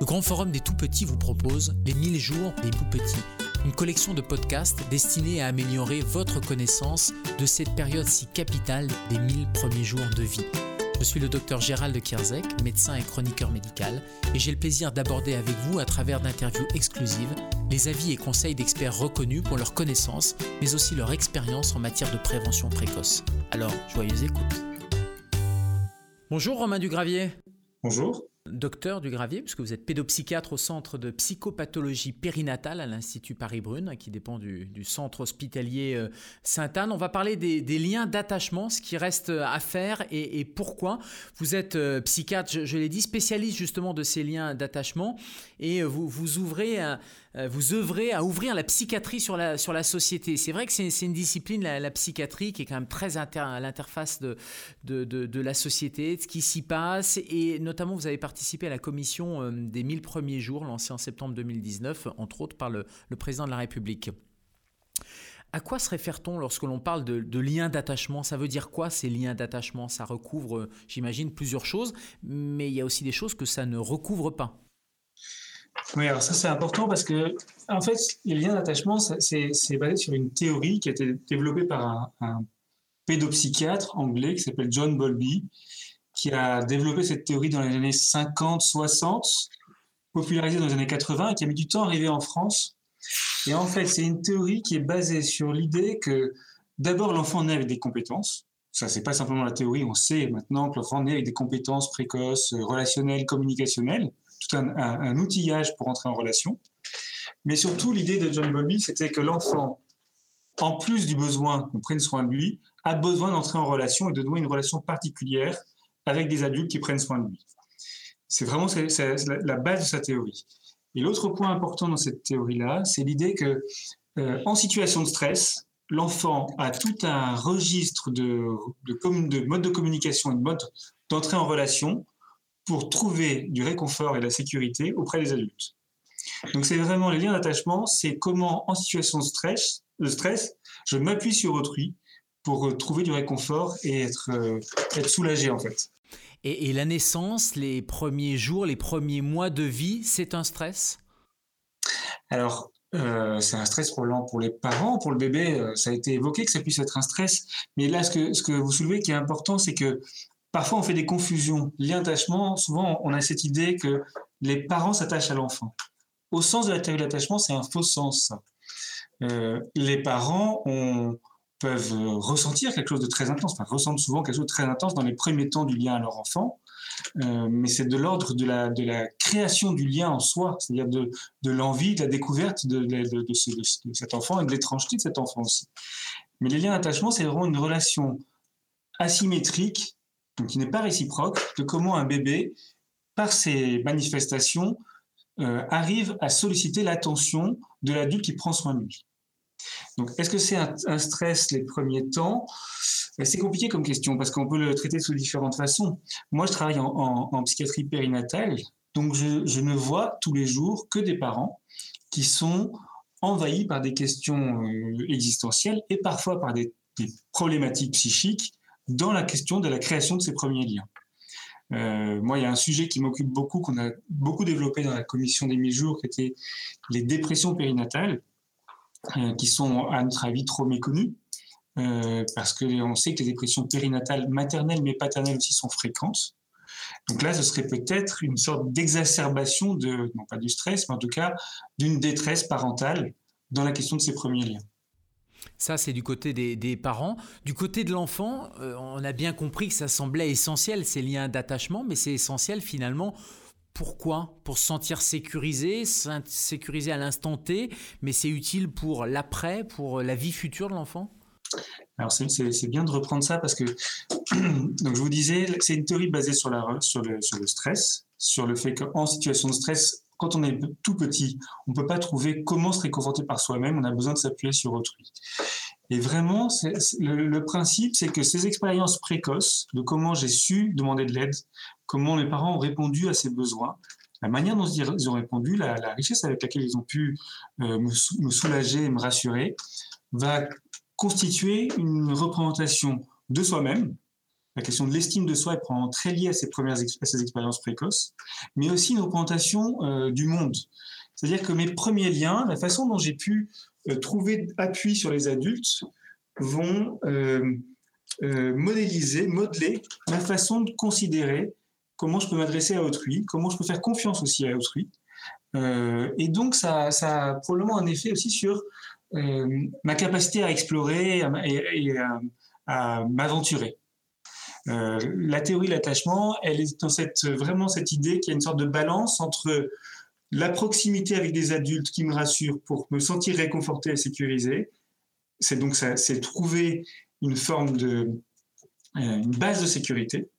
Le Grand Forum des Tout-Petits vous propose Les 1000 jours des Tout-Petits, une collection de podcasts destinés à améliorer votre connaissance de cette période si capitale des 1000 premiers jours de vie. Je suis le docteur Gérald Kierzek, médecin et chroniqueur médical, et j'ai le plaisir d'aborder avec vous, à travers d'interviews exclusives, les avis et conseils d'experts reconnus pour leur connaissance, mais aussi leur expérience en matière de prévention précoce. Alors, joyeuse écoute. Bonjour Romain Dugravier. Bonjour docteur Dugravier, puisque vous êtes pédopsychiatre au centre de psychopathologie périnatale à l'Institut Paris-Brune, qui dépend du, centre hospitalier euh, Sainte-Anne. On va parler des, liens d'attachement, ce qui reste à faire et, pourquoi. Vous êtes euh, psychiatre, je, l'ai dit, spécialiste justement de ces liens d'attachement, et euh, vous, vous ouvrez, vous œuvrez à ouvrir la psychiatrie sur la, sur la société. C'est vrai que c'est une discipline, la, psychiatrie, qui est quand même très à l'interface de, de, de, la société, de ce qui s'y passe, et notamment vous avez participé à la commission euh, des 1000 premiers jours lancée en septembre 2019, entre autres par le, président de la République. À quoi se réfère-t-on lorsque l'on parle de, de liens d'attachement? Ça veut dire quoi ces liens d'attachement? Ça recouvre, euh, j'imagine, plusieurs choses, mais il y a aussi des choses que ça ne recouvre pas. Oui, alors ça c'est important parce que, en fait, les liens d'attachement, c'est basé sur une théorie qui a été développée par un, un pédopsychiatre anglais qui s'appelle John Bowlby, qui a développé cette théorie dans les années 50, 60, popularisée dans les années 80 et qui a mis du temps à arriver en France. Et en fait, c'est une théorie qui est basée sur l'idée que d'abord l'enfant naît avec des compétences. Ça, c'est pas simplement la théorie. On sait maintenant que l'enfant naît avec des compétences précoces, relationnelles, communicationnelles, tout un, outillage pour entrer en relation. Mais surtout, l'idée de John Bowlby, c'était que l'enfant, en plus du besoin qu'on prenne soin de lui, a besoin d'entrer en relation et de nouer une relation particulière avec des adultes qui prennent soin de lui. C'est vraiment la base de sa théorie. Et l'autre point important dans cette théorie-là, c'est l'idée que euh, en situation de stress, l'enfant a tout un registre de, de, de modes de communication et de modes d'entrée en relation pour trouver du réconfort et de la sécurité auprès des adultes. Donc c'est vraiment les liens d'attachement, c'est comment en situation de stress, de stress je m'appuie sur autrui pour trouver du réconfort et être, euh, être soulagé en fait. Et, la naissance, les premiers jours, les premiers mois de vie, c'est un stress? Alors, euh, c'est un stress pour, pour les parents, pour le bébé, euh, ça a été évoqué que ça puisse être un stress. Mais là, ce que, ce que vous soulevez qui est important, c'est que parfois on fait des confusions. Lien d'attachement, souvent on a cette idée que les parents s'attachent à l'enfant. Au sens de la théorie de l'attachement, c'est un faux sens. Euh, les parents peuvent ressentir quelque chose de très intense, enfin ressentent souvent quelque chose de très intense dans les premiers temps du lien à leur enfant, euh, mais c'est de l'ordre de la, création du lien en soi, c'est-à-dire de, l'envie, de la découverte de, cet enfant et de l'étrangeté de cet enfant aussi. Mais les liens d'attachement, c'est vraiment une relation asymétrique, donc qui n'est pas réciproque, de comment un bébé, par ses manifestations, euh, arrive à solliciter l'attention de l'adulte qui prend soin de lui. Donc, est-ce que c'est un, stress les premiers temps? Ben, C'est compliqué comme question parce qu'on peut le traiter sous différentes façons. Moi, je travaille en, psychiatrie périnatale, donc je, ne vois tous les jours que des parents qui sont envahis par des questions euh, existentielles et parfois par des, problématiques psychiques dans la question de la création de ces premiers liens. Euh, moi, il y a un sujet qui m'occupe beaucoup, qu'on a beaucoup développé dans la commission des mi-jours, qui était les dépressions périnatales. Euh, qui sont, à notre avis, trop méconnus, euh, parce qu'on sait que les dépressions périnatales maternelles mais paternelles aussi sont fréquentes. Donc là, ce serait peut-être une sorte d'exacerbation de, non pas du stress, mais en tout cas d'une détresse parentale dans la question de ces premiers liens. Ça, c'est du côté des, parents. Du côté de l'enfant, euh, on a bien compris que ça semblait essentiel, ces liens d'attachement, mais c'est essentiel finalement pourquoi? Pour se sentir sécurisé, sécurisé à l'instant T, mais c'est utile pour l'après, pour la vie future de l'enfant? Alors c'est bien de reprendre ça parce que donc je vous disais c'est une théorie basée sur, la, sur, le, sur le stress, sur le fait qu'en situation de stress, quand on est tout petit, on ne peut pas trouver comment se réconforter par soi-même, on a besoin de s'appuyer sur autrui. Et vraiment, le, principe, c'est que ces expériences précoces de comment j'ai su demander de l'aide, comment mes parents ont répondu à ces besoins, la manière dont ils ont répondu, la, richesse avec laquelle ils ont pu euh, me, soulager et me rassurer, va constituer une représentation de soi-même la question de l'estime de soi est très liée à ces premières ces expériences précoces, mais aussi une représentation euh, du monde. C'est-à-dire que mes premiers liens, la façon dont j'ai pu euh, trouver appui sur les adultes, vont euh, modéliser, modeler ma façon de considérer comment je peux m'adresser à autrui, comment je peux faire confiance aussi à autrui. et donc, ça, a probablement un effet aussi sur ma capacité à explorer et, à m'aventurer. Euh, la théorie de l'attachement, elle est dans cette, vraiment cette idée qu'il y a une sorte de balance entre la proximité avec des adultes qui me rassurent pour me sentir réconforté et sécurisé. C'est donc ça, c'est trouver une forme de, euh, une base de sécurité.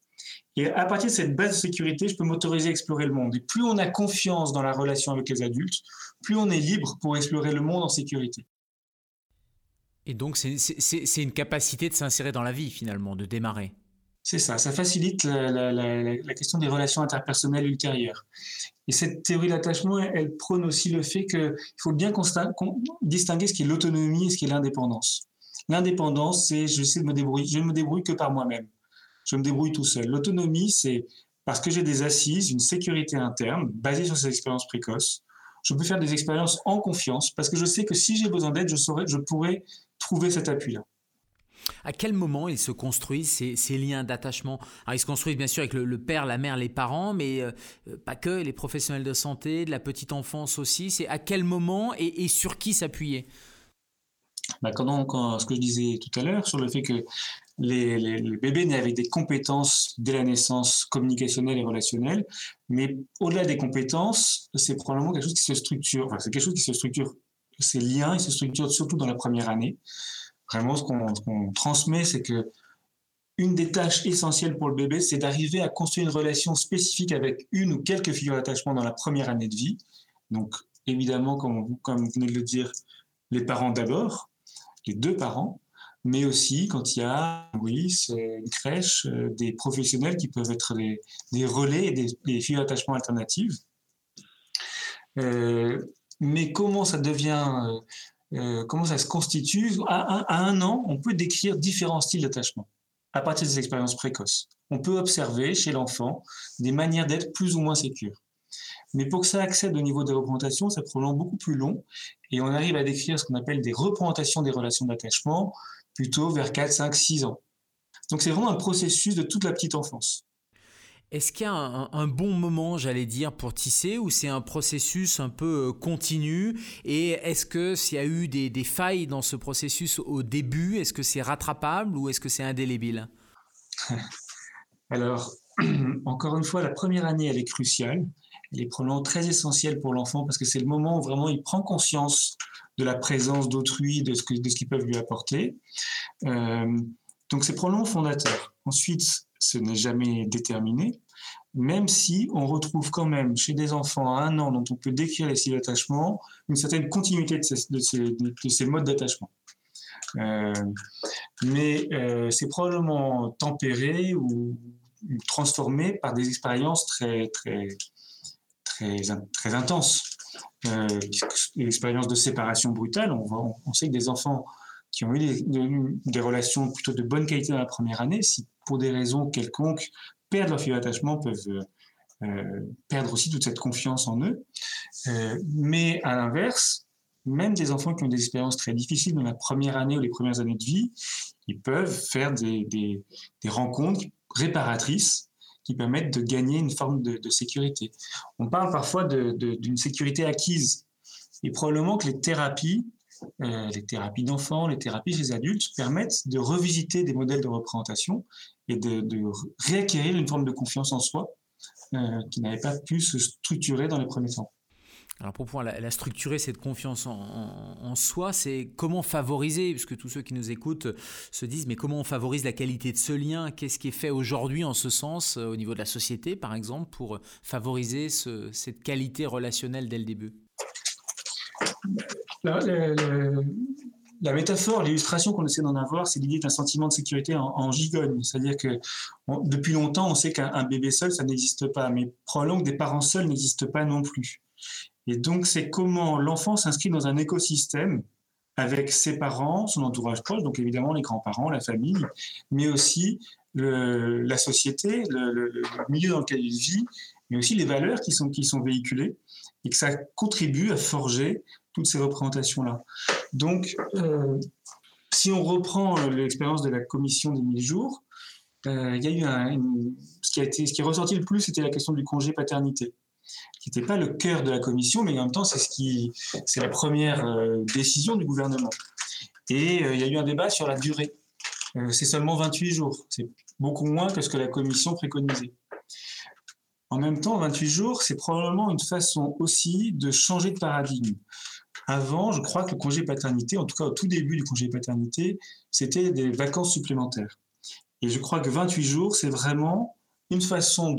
Et à partir de cette base de sécurité, je peux m'autoriser à explorer le monde. Et plus on a confiance dans la relation avec les adultes, plus on est libre pour explorer le monde en sécurité. Et donc, c'est une capacité de s'insérer dans la vie, finalement, de démarrer. C'est ça, ça facilite la, question des relations interpersonnelles ultérieures. Et cette théorie d'attachement, elle, prône aussi le fait qu'il faut bien distinguer ce qui est l'autonomie et ce qui est l'indépendance. L'indépendance, c'est je me débrouiller, je ne me débrouille que par moi-même. Je me débrouille tout seul. L'autonomie, c'est parce que j'ai des assises, une sécurité interne basée sur ces expériences précoces. Je peux faire des expériences en confiance parce que je sais que si j'ai besoin d'aide, je saurais, je pourrais trouver cet appui-là. À quel moment ils se construisent ces, liens d'attachement? Ils se construisent bien sûr avec le, père, la mère, les parents, mais euh, pas que, les professionnels de santé, de la petite enfance aussi. C'est à quel moment et, sur qui s'appuyer? Bah, quand, ce que je disais tout à l'heure sur le fait que les, bébés naissent avec des compétences dès la naissance communicationnelles et relationnelles, mais au-delà des compétences, c'est probablement quelque chose qui se structure. c'est quelque chose qui se structure. Ces liens, ils se structurent surtout dans la première année. Vraiment, ce qu'on transmet, c'est que une des tâches essentielles pour le bébé, c'est d'arriver à construire une relation spécifique avec une ou quelques figures d'attachement dans la première année de vie. Donc, évidemment, comme, vous venez de le dire, les parents d'abord, les deux parents, mais aussi quand il y a oui, une crèche, euh, des professionnels qui peuvent être des, relais et des, figures d'attachement alternatives. Euh, mais comment ça devient euh, comment ça se constitue. À, un an, on peut décrire différents styles d'attachement à partir des expériences précoces. On peut observer chez l'enfant des manières d'être plus ou moins sécures. Mais pour que ça accède au niveau des représentations, ça prolonge beaucoup plus long et on arrive à décrire ce qu'on appelle des représentations des relations d'attachement plutôt vers 4, 5, 6 ans. Donc c'est vraiment un processus de toute la petite enfance. Est-ce qu'il y a un, bon moment, j'allais dire, pour tisser, ou c'est un processus un peu euh, continu? Et est-ce que s'il y a eu des, failles dans ce processus au début, est-ce que c'est rattrapable ou est-ce que c'est indélébile? Alors, encore une fois, la première année, elle est cruciale. Elle est probablement très essentielle pour l'enfant parce que c'est le moment où vraiment il prend conscience de la présence d'autrui, de ce Euh, ce n'est jamais déterminé, même si on retrouve quand même chez des enfants à un an dont on peut décrire les styles d'attachement une certaine continuité de ces, modes d'attachement. Euh, mais euh, c'est probablement tempéré ou, transformé par des expériences très, très, très, très intenses. Euh, l'expérience de séparation brutale, on, on sait que des enfants qui ont eu des, relations plutôt de bonne qualité dans la première année, si pour des raisons quelconques perdent leur fil d'attachement, peuvent euh, perdre aussi toute cette confiance en eux. Euh, mais à l'inverse, même des enfants qui ont des expériences très difficiles dans la première année ou les premières années de vie, ils peuvent faire des, des, des rencontres réparatrices qui permettent de gagner une forme de, de sécurité. On parle parfois d'une sécurité acquise. Et probablement que les thérapies euh, les thérapies d'enfants, les thérapies chez les adultes permettent de revisiter des modèles de représentation et de, réacquérir une forme de confiance en soi euh, qui n'avait pas pu se structurer dans les premiers temps. Alors pour pouvoir la, structurer, cette confiance en, soi, c'est comment favoriser, puisque tous ceux qui nous écoutent se disent, mais comment on favorise la qualité de ce lien? Qu'est-ce qui est fait aujourd'hui en ce sens, euh, au niveau de la société par exemple, pour favoriser cette qualité relationnelle dès le début? La, métaphore, l'illustration qu'on essaie d'en avoir, c'est l'idée d'un sentiment de sécurité en, gigogne. C'est-à-dire que depuis longtemps, on sait qu'un bébé seul, ça n'existe pas, mais probablement des parents seuls n'existent pas non plus. Et donc, c'est comment l'enfant s'inscrit dans un écosystème avec ses parents, son entourage proche, donc évidemment les grands-parents, la famille, mais aussi la société, le, milieu dans lequel il vit, mais aussi les valeurs qui sont, qui sont véhiculées et que ça contribue à forger toutes ces représentations-là. Donc, euh, si on reprend l'expérience de la commission des 1000 jours, euh, y a eu ce, qui a été, ce qui est ressorti le plus, c'était la question du congé paternité, qui n'était pas le cœur de la commission, mais en même temps, c'est ce la première euh, décision du gouvernement. Et il y a eu un débat sur la durée. c'est seulement 28 jours. C'est beaucoup moins que ce que la commission préconisait. En même temps, 28 jours, c'est probablement une façon aussi de changer de paradigme. Avant, je crois que le congé paternité, en tout cas au tout début du congé paternité, c'était des vacances supplémentaires. Et je crois que 28 jours, c'est vraiment une façon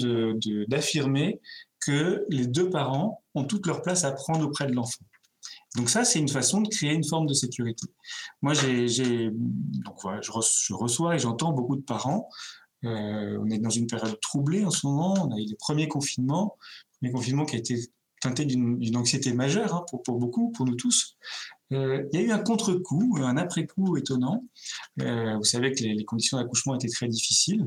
d'affirmer que les deux parents ont toute leur place à prendre auprès de l'enfant. Donc ça, c'est une façon de créer une forme de sécurité. Moi, j'ai, donc voilà, je, reçois et j'entends beaucoup de parents. Euh, on est dans une période troublée en ce moment. On a eu les premiers confinements, le premier confinement qui a été teinté d'une anxiété majeure hein, pour, beaucoup, pour nous tous. Euh, il y a eu un contre-coup, un après-coup étonnant. Euh, vous savez que les, les conditions d'accouchement étaient très difficiles.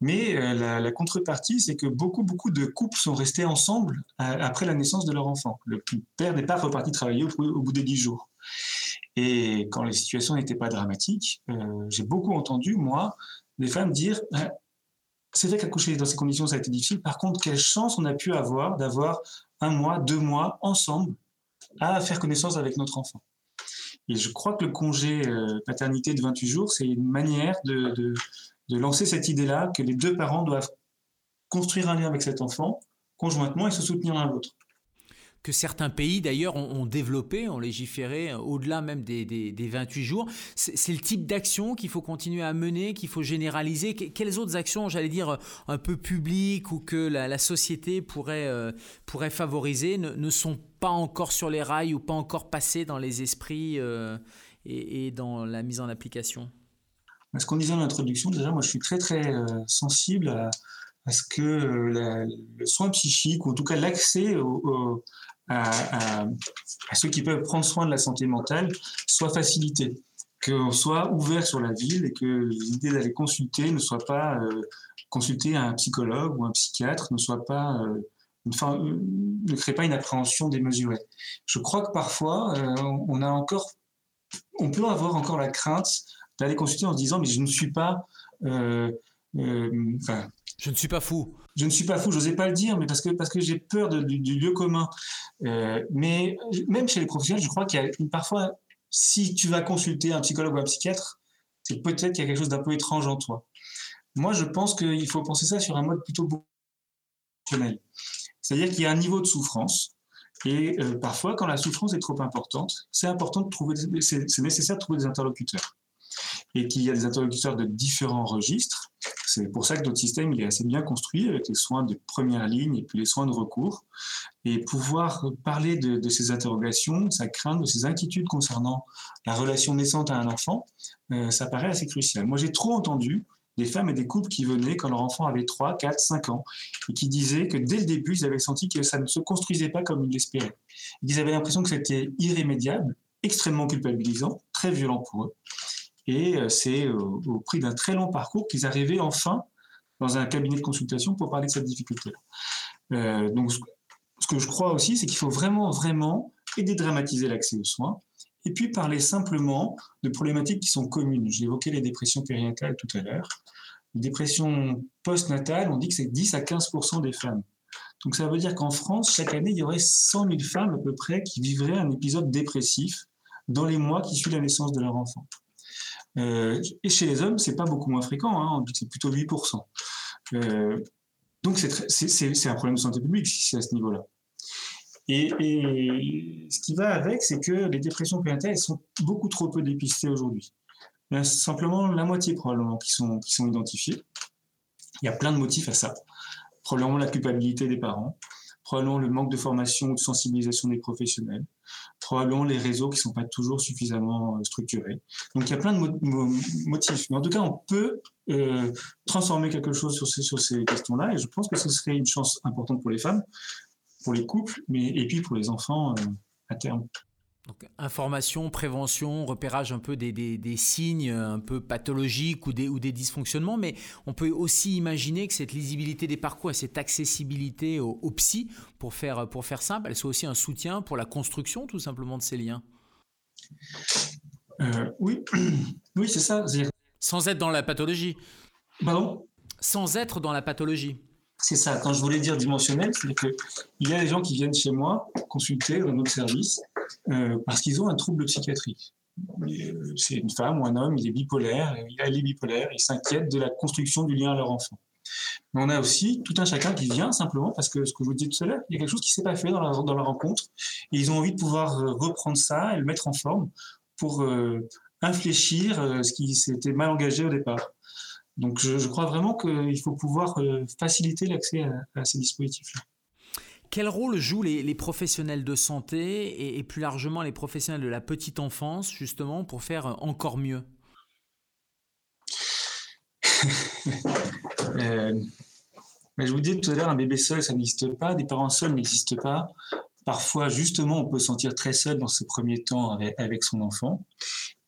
Mais la, contrepartie, c'est que beaucoup, beaucoup de couples sont restés ensemble après la naissance de leur enfant. Le père n'est pas reparti travailler au, bout des dix jours. Et quand les situations n'étaient pas dramatiques, j'ai beaucoup entendu, moi, des femmes dire c'est vrai qu'accoucher dans ces conditions, ça a été difficile. Par contre, quelle chance on a pu avoir d'avoir un mois, deux mois ensemble à faire connaissance avec notre enfant. Et je crois que le congé euh, paternité de 28 jours, c'est une manière de, de lancer cette idée-là que les deux parents doivent construire un lien avec cet enfant conjointement et se soutenir l'un l'autre que certains pays d'ailleurs ont, développé, ont légiféré euh, au-delà même des, des, 28 jours. C'est le type d'action qu'il faut continuer à mener, qu'il faut généraliser. Quelles autres actions, j'allais dire, euh, un peu publiques ou que la, société pourrait, euh, pourrait favoriser ne, sont pas encore sur les rails ou pas encore passées dans les esprits et, dans la mise en application? Ce qu'on disait en introduction, déjà, moi je suis très très sensible à, ce que le soin psychique, ou en tout cas l'accès au, à, ceux qui peuvent prendre soin de la santé mentale soit facilité, qu'on soit ouvert sur la ville et que l'idée d'aller consulter ne soit pas euh, consulter un psychologue ou un psychiatre, ne soit pas euh, euh, ne crée pas une appréhension démesurée. Je crois que parfois on a encore, on peut avoir encore la crainte d'aller consulter en se disant mais je ne suis pas, je ne suis pas fou je ne suis pas fou, je n'osais pas le dire, mais parce que, parce que j'ai peur du, lieu commun. Euh, mais même chez les professionnels, je crois qu'il y a parfois, si tu vas consulter un psychologue ou un psychiatre, c'est peut-être qu'il y a quelque chose d'un peu étrange en toi. Moi, je pense qu'il faut penser ça sur un mode plutôt fonctionnel. C'est-à-dire qu'il y a un niveau de souffrance. Et euh, parfois, quand la souffrance est trop importante, c'est important de trouver, c'est nécessaire de trouver des interlocuteurs. Et qu'il y a des interlocuteurs de différents registres c'est pour ça que notre système il est assez bien construit avec les soins de première ligne et puis les soins de recours. Et pouvoir parler de, ces interrogations, sa crainte, de ces inquiétudes concernant la relation naissante à un enfant, euh, ça paraît assez crucial. Moi, j'ai trop entendu des femmes et des couples qui venaient quand leur enfant avait 3, 4, 5 ans et qui disaient que dès le début, ils avaient senti que ça ne se construisait pas comme ils l'espéraient. Ils avaient l'impression que c'était irrémédiable, extrêmement culpabilisant, très violent pour eux. Et euh, c'est au, prix d'un très long parcours qu'ils arrivaient enfin dans un cabinet de consultation pour parler de cette difficulté-là. Euh, donc, ce que je crois aussi, c'est qu'il faut vraiment, vraiment aider dramatiser l'accès aux soins et puis parler simplement de problématiques qui sont communes. J'ai évoqué les dépressions périnatales tout à l'heure. Les dépressions postnatales, on dit que c'est 10 à 15% des femmes. Donc ça veut dire qu'en France, chaque année, il y aurait 100 000 femmes à peu près qui vivraient un épisode dépressif dans les mois qui suivent la naissance de leur enfant. Euh, et chez les hommes, c'est pas beaucoup moins fréquent, hein, c'est plutôt 8%. Euh, donc c'est un problème de santé publique à ce niveau-là. Et, ce qui va avec, c'est que les dépressions périnatales sont beaucoup trop peu dépistées aujourd'hui. Simplement la moitié probablement qui sont, identifiés. Il y a plein de motifs à ça. Probablement la culpabilité des parents, probablement le manque de formation ou de sensibilisation des professionnels, probablement les réseaux qui ne sont pas toujours suffisamment euh, structurés. Donc il y a plein de motifs. Mais en tout cas, on peut euh, transformer quelque chose sur ces, questions-là et je pense que ce serait une chance importante pour les femmes, pour les couples, mais, et puis pour les enfants euh, à terme. Donc, information, prévention, repérage un peu des, des, signes un peu pathologiques ou des, ou des dysfonctionnements, mais on peut aussi imaginer que cette lisibilité des parcours et cette accessibilité au, psy, pour faire, pour faire simple, elle soit aussi un soutien pour la construction tout simplement de ces liens. Euh, oui, oui c'est ça. Sans être dans la pathologie. Pardon? Sans être dans la pathologie. C'est ça. Quand je voulais dire dimensionnel, c'est qu'il y a des gens qui viennent chez moi consulter dans notre service euh, parce qu'ils ont un trouble de psychiatrie. Euh, c'est une femme ou un homme, il est bipolaire, il a les bipolaires, il s'inquiète de la construction du lien à leur enfant. Mais on a aussi tout un chacun qui vient simplement parce que ce que je vous disais tout à l'heure, il y a quelque chose qui ne s'est pas fait dans la, rencontre et ils ont envie de pouvoir euh, reprendre ça et le mettre en forme pour infléchir ce qui s'était mal engagé au départ. Donc je, crois vraiment qu'il faut pouvoir faciliter l'accès à ces dispositifs-là. Quel rôle jouent les, professionnels de santé et, plus largement les professionnels de la petite enfance justement pour faire encore mieux? Euh, Je vous disais tout à l'heure, un bébé seul, ça n'existe pas, des parents seuls n'existent pas. Parfois, justement, on peut se sentir très seul dans ces premiers temps avec, son enfant.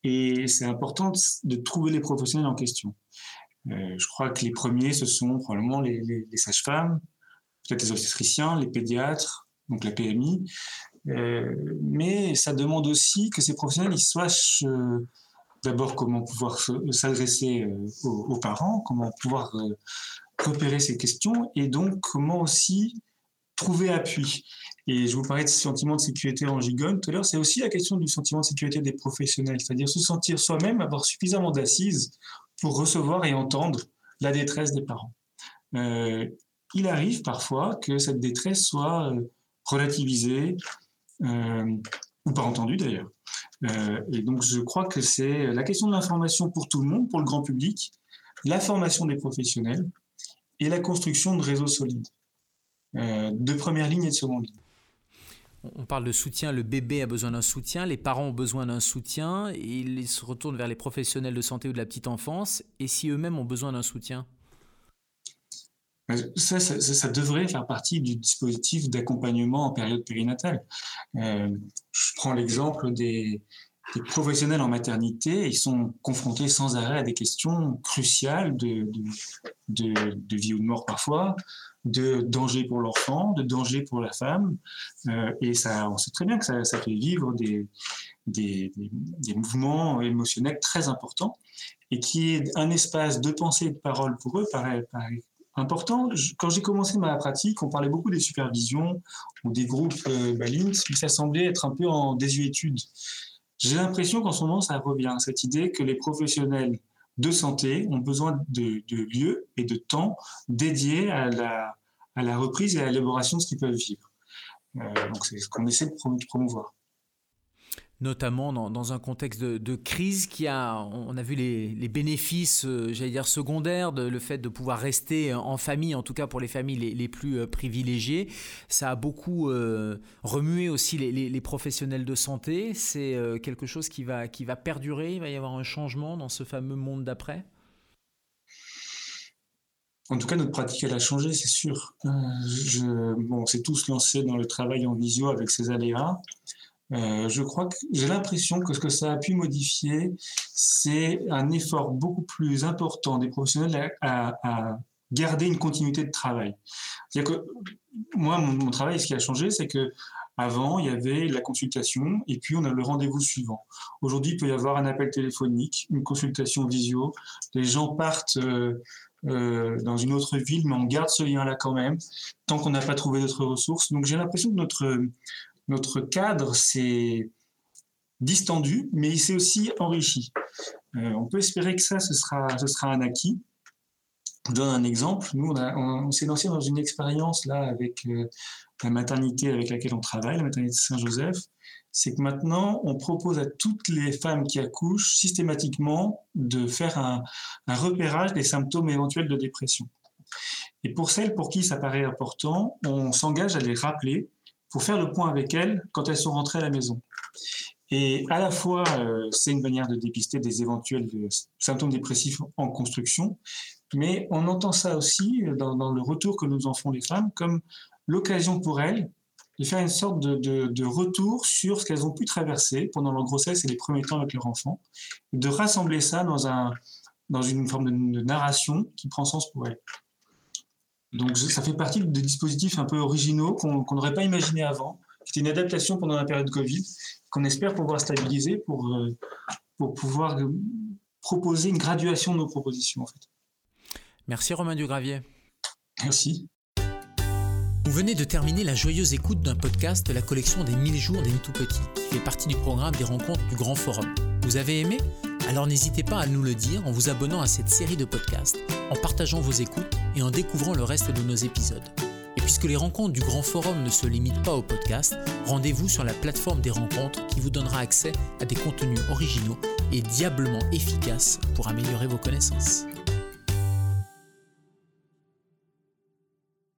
Et c'est important de trouver les professionnels en question. Euh, je crois que les premiers, ce sont probablement les sages-femmes, peut-être les obstétriciens, les pédiatres, donc la PMI. Euh, mais ça demande aussi que ces professionnels ils sachent euh, d'abord comment pouvoir s'adresser aux, parents, comment pouvoir repérer ces questions et donc comment aussi trouver appui. Et je vous parlais de ce sentiment de sécurité en gigogne tout à l'heure, c'est aussi la question du sentiment de sécurité des professionnels, c'est-à-dire se sentir soi-même, avoir suffisamment d'assises pour recevoir et entendre la détresse des parents il arrive parfois que cette détresse soit euh, relativisée, euh, ou pas entendue d'ailleurs. Euh, et donc je crois que c'est la question de l'information pour tout le monde, pour le grand public, la formation des professionnels et la construction de réseaux solides, de première ligne et de seconde ligne. On parle de soutien, le bébé a besoin d'un soutien, les parents ont besoin d'un soutien, et ils se retournent vers les professionnels de santé ou de la petite enfance, et si eux-mêmes ont besoin d'un soutien? Ça, ça, devrait faire partie du dispositif d'accompagnement en période périnatale. Euh, je prends l'exemple des, professionnels en maternité, ils sont confrontés sans arrêt à des questions cruciales de vie ou de mort parfois, de danger pour l'enfant, de danger pour la femme, euh, et ça, on sait très bien que ça, ça fait vivre des, des, mouvements émotionnels très importants, et qui est un espace de pensée et de parole pour eux paraît, important. Quand j'ai commencé ma pratique, on parlait beaucoup des supervisions ou des groupes euh, mais ça semblait être un peu en désuétude. J'ai l'impression qu'en ce moment, ça revient, cette idée que les professionnels de santé ont besoin de, lieux et de temps dédiés à la, à la reprise et à l'élaboration de ce qu'ils peuvent vivre. Euh, donc c'est ce qu'on essaie de promouvoir notamment dans, un contexte de, crise qui a, on a vu les, bénéfices, euh, j'allais dire secondaires, de le fait de pouvoir rester en famille, en tout cas pour les familles les, plus euh, privilégiées. Ça a beaucoup euh, remué aussi les, professionnels de santé. C'est quelque chose qui va, perdurer. Il va y avoir un changement dans ce fameux monde d'après? En tout cas, notre pratique, elle a changé, c'est sûr. bon, on s'est tous lancés dans le travail en visio avec ses aléas. Euh, je crois que j'ai l'impression que ce que ça a pu modifier, c'est un effort beaucoup plus important des professionnels à, garder une continuité de travail. C'est-à-dire que moi, mon, travail, ce qui a changé, c'est que avant, il y avait la consultation et puis on a le rendez-vous suivant. Aujourd'hui, il peut y avoir un appel téléphonique, une consultation visio. Les gens partent euh, euh, dans une autre ville, mais on garde ce lien-là quand même, tant qu'on n'a pas trouvé d'autres ressources. Donc j'ai l'impression que notre, notre cadre s'est distendu, mais il s'est aussi enrichi. Euh, on peut espérer que ça, ce sera, un acquis. Je donne un exemple. Nous, on, s'est lancé dans une expérience là avec euh, la maternité avec laquelle on travaille, la maternité Saint-Joseph. C'est que maintenant, on propose à toutes les femmes qui accouchent systématiquement de faire un repérage des symptômes éventuels de dépression. Et pour celles pour qui ça paraît important, on s'engage à les rappeler pour faire le point avec elles quand elles sont rentrées à la maison. Et à la fois, euh, c'est une manière de dépister des éventuels euh, symptômes dépressifs en construction, mais on entend ça aussi dans, le retour que nous en font les femmes comme l'occasion pour elles de faire une sorte de, retour sur ce qu'elles ont pu traverser pendant leur grossesse et les premiers temps avec leur enfant, de rassembler ça dans une forme de, narration qui prend sens pour elles. Donc ça fait partie des dispositifs un peu originaux qu'on n'aurait pas imaginé avant. C'était une adaptation pendant la période Covid qu'on espère pouvoir stabiliser pour, euh, pour pouvoir proposer une graduation de nos propositions en fait. Merci Romain Dugravier. Merci. Vous venez de terminer la joyeuse écoute d'un podcast de la collection des 1000 jours des tout petits, qui fait partie du programme des rencontres du Grand Forum. Vous avez aimé? Alors n'hésitez pas à nous le dire en vous abonnant à cette série de podcasts, en partageant vos écoutes et en découvrant le reste de nos épisodes. Et puisque les rencontres du Grand Forum ne se limitent pas au podcast, rendez-vous sur la plateforme des rencontres qui vous donnera accès à des contenus originaux et diablement efficaces pour améliorer vos connaissances.